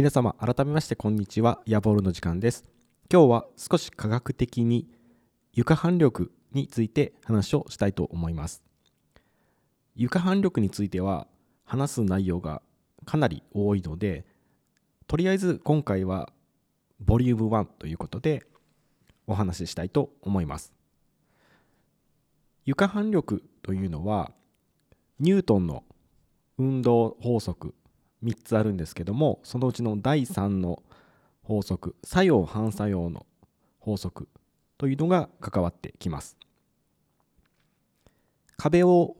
皆様改めましてこんにちは。ヤボールの時間です。今日は少し科学的に床反力について話をしたいと思います。床反力については話す内容がかなり多いのでとりあえず今回はボリューム1ということでお話ししたいと思います。床反力というのはニュートンの運動法則3つあるんですけどもそのうちの第3の法則作用反作用の法則というのが関わってきます。壁を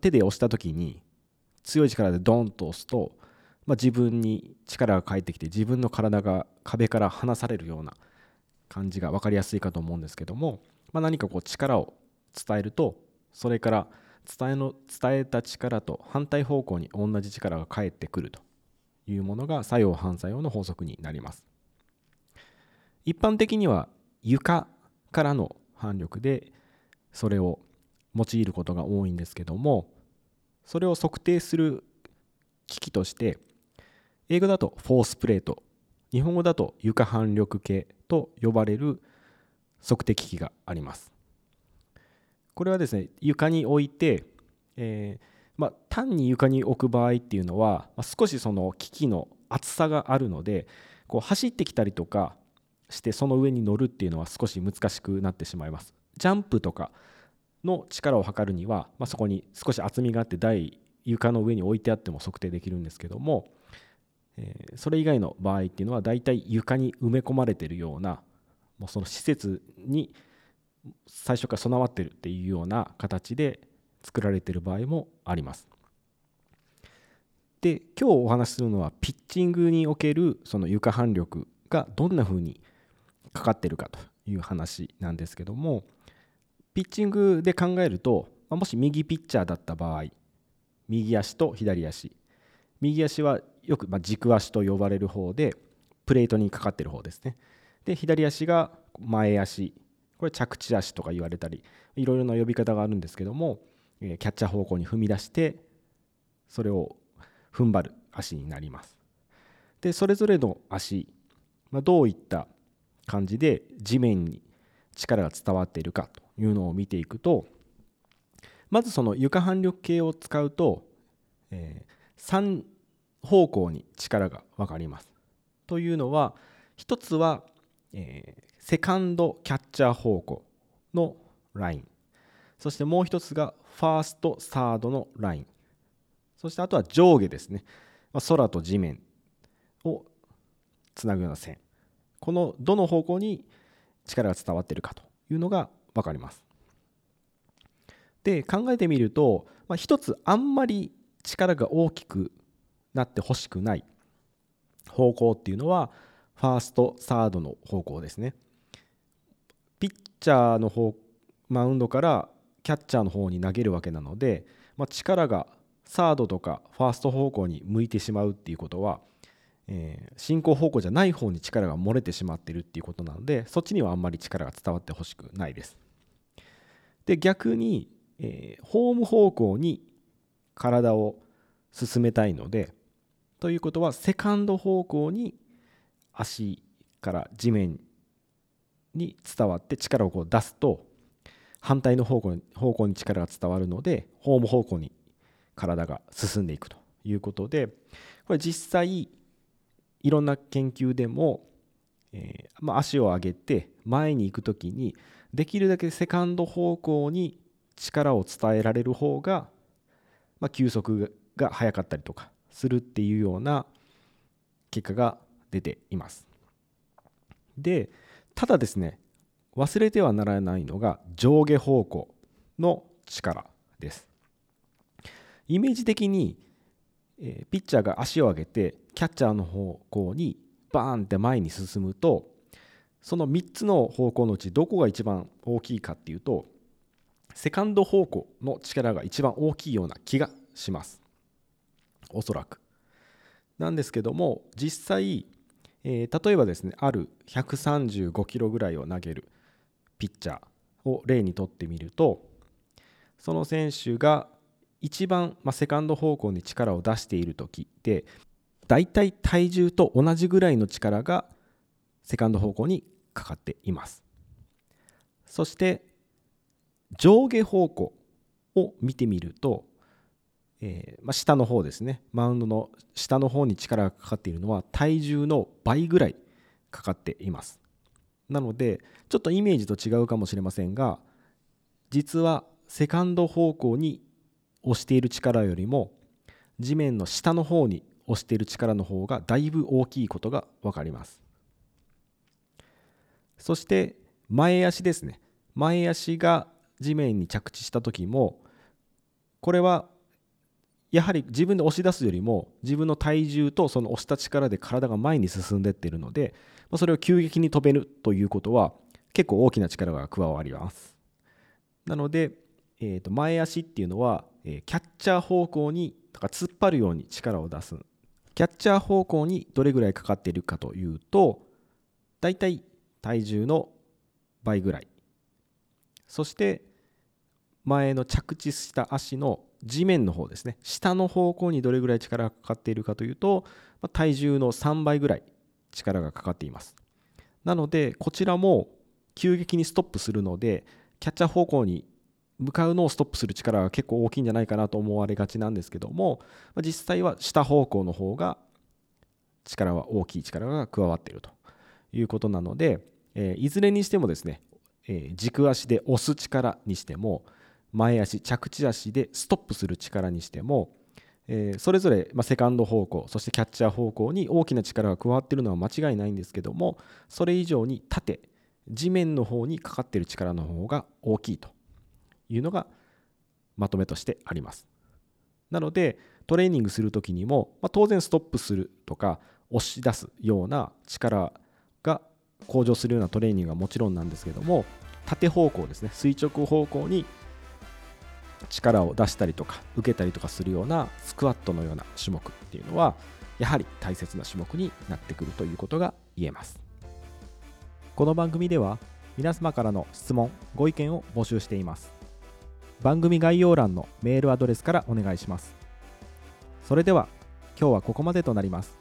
手で押した時に強い力でドンと押すと、まあ、自分に力が返ってきて自分の体が壁から離されるような感じが分かりやすいかと思うんですけども、まあ、何かこう力を伝えるとそれから伝えの伝えた力と反対方向に同じ力が返ってくるというものが作用反作用の法則になります。一般的には床からの反力でそれを用いることが多いんですけどもそれを測定する機器として英語だとフォースプレート日本語だと床反力計と呼ばれる測定機器があります。これはですね床に置いて、えー、まあ、単に床に置く場合っていうのは、まあ、少しその機器の厚さがあるのでこう走ってきたりとかしてその上に乗るっていうのは少し難しくなってしまいます。ジャンプとかの力を測るには、まあ、そこに少し厚みがあって台床の上に置いてあっても測定できるんですけども、えー、それ以外の場合っていうのはだいたい床に埋め込まれてるようなもうその施設に最初から備わってるっていうような形で作られてる場合もあります。で今日お話しするのはピッチングにおけるその床反力がどんな風にかかってるかという話なんですけどもピッチングで考えるともし右ピッチャーだった場合右足と左足右足はよく軸足と呼ばれる方でプレートにかかってる方ですねで左足が前足これ着地足とか言われたりいろいろな呼び方があるんですけどもキャッチャー方向に踏み出してそれを踏ん張る足になります。でそれぞれの足、まあ、どういった感じで地面に力が伝わっているかというのを見ていくとまずその床反力計を使うと、えー、3方向に力が分かります。というのは一つは、え、セカンドキャッチャー方向のライン。そしてもう一つがファーストサードのライン。そしてあとは上下ですね、空と地面をつなぐような線。このどの方向に力が伝わっているかというのが分かります。で考えてみると、まあ、一つあんまり力が大きくなってほしくない方向っていうのはファーストサードの方向ですね。ピッチャーの方マウンドからキャッチャーの方に投げるわけなので、まあ、力がサードとかファースト方向に向いてしまうっていうことは、えー、進行方向じゃない方に力が漏れてしまってるっていうことなのでそっちにはあんまり力が伝わってほしくないです。で逆に、えー、ホーム方向に体を進めたいのでということはセカンド方向に足から地面に伝わって力をこう出すと反対の方向に方向に力が伝わるのでホーム方向に体が進んでいくということでこれ実際いろんな研究でも、えー、まあ、足を上げて前に行く時にできるだけセカンド方向に力を伝えられる方が、まあ、球速が速かったりとかするっていうような結果が出ています。でただですね忘れてはならないのが上下方向の力です。イメージ的に、ピッチャーが足を上げてキャッチャーの方向にバーンって前に進むとその3つの方向のうちどこが一番大きいかっていうとセカンド方向の力が一番大きいような気がします。おそらく。なんですけども実際、えー、例えばですねある135キロぐらいを投げるピッチャーを例にとってみるとその選手が一番、まあ、セカンド方向に力を出している時でだいたい体重と同じぐらいの力がセカンド方向にかかっています。そして上下方向を見てみると、えー、まあ、下の方ですね。マウンドの下の方に力がかかっているのは体重の倍ぐらいかかっています。なのでちょっとイメージと違うかもしれませんが実はセカンド方向に押している力よりも地面の下の方に押している力の方がだいぶ大きいことが分かります。そして前足ですね。前足が地面に着地した時もこれはやはり自分で押し出すよりも自分の体重とその押した力で体が前に進んでっているのでそれを急激に飛べるということは結構大きな力が加わります。なので、えー、と前足っていうのは、えキャッチャー方向にだか突っ張るように力を出す。キャッチャー方向にどれぐらいかかっているかというとだいたい体重の倍ぐらい。そして前の着地した足の地面の方ですね。下の方向にどれぐらい力がかかっているかというと体重の3倍ぐらい力がかかっています。なのでこちらも急激にストップするのでキャッチャー方向に向かうのをストップする力が結構大きいんじゃないかなと思われがちなんですけども実際は下方向の方が力は大きい力が加わっているということなのでえいずれにしてもですね、え軸足で押す力にしても前足着地足でストップする力にしても、えそれぞれ、まセカンド方向そしてキャッチャー方向に大きな力が加わってるのは間違いないんですけどもそれ以上に縦地面の方にかかってる力の方が大きいというのがまとめとしてあります。なのでトレーニングする時にも、ま当然ストップするとか押し出すような力が向上するようなトレーニングはもちろんなんですけども縦方向ですね垂直方向に力を出したりとか受けたりとかするようなスクワットのような種目っていうのはやはり大切な種目になってくるということが言えます。この番組では皆様からの質問ご意見を募集しています。番組概要欄のメールアドレスからお願いします。それでは今日はここまでとなります。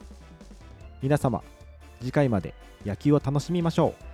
皆様次回まで野球を楽しみましょう。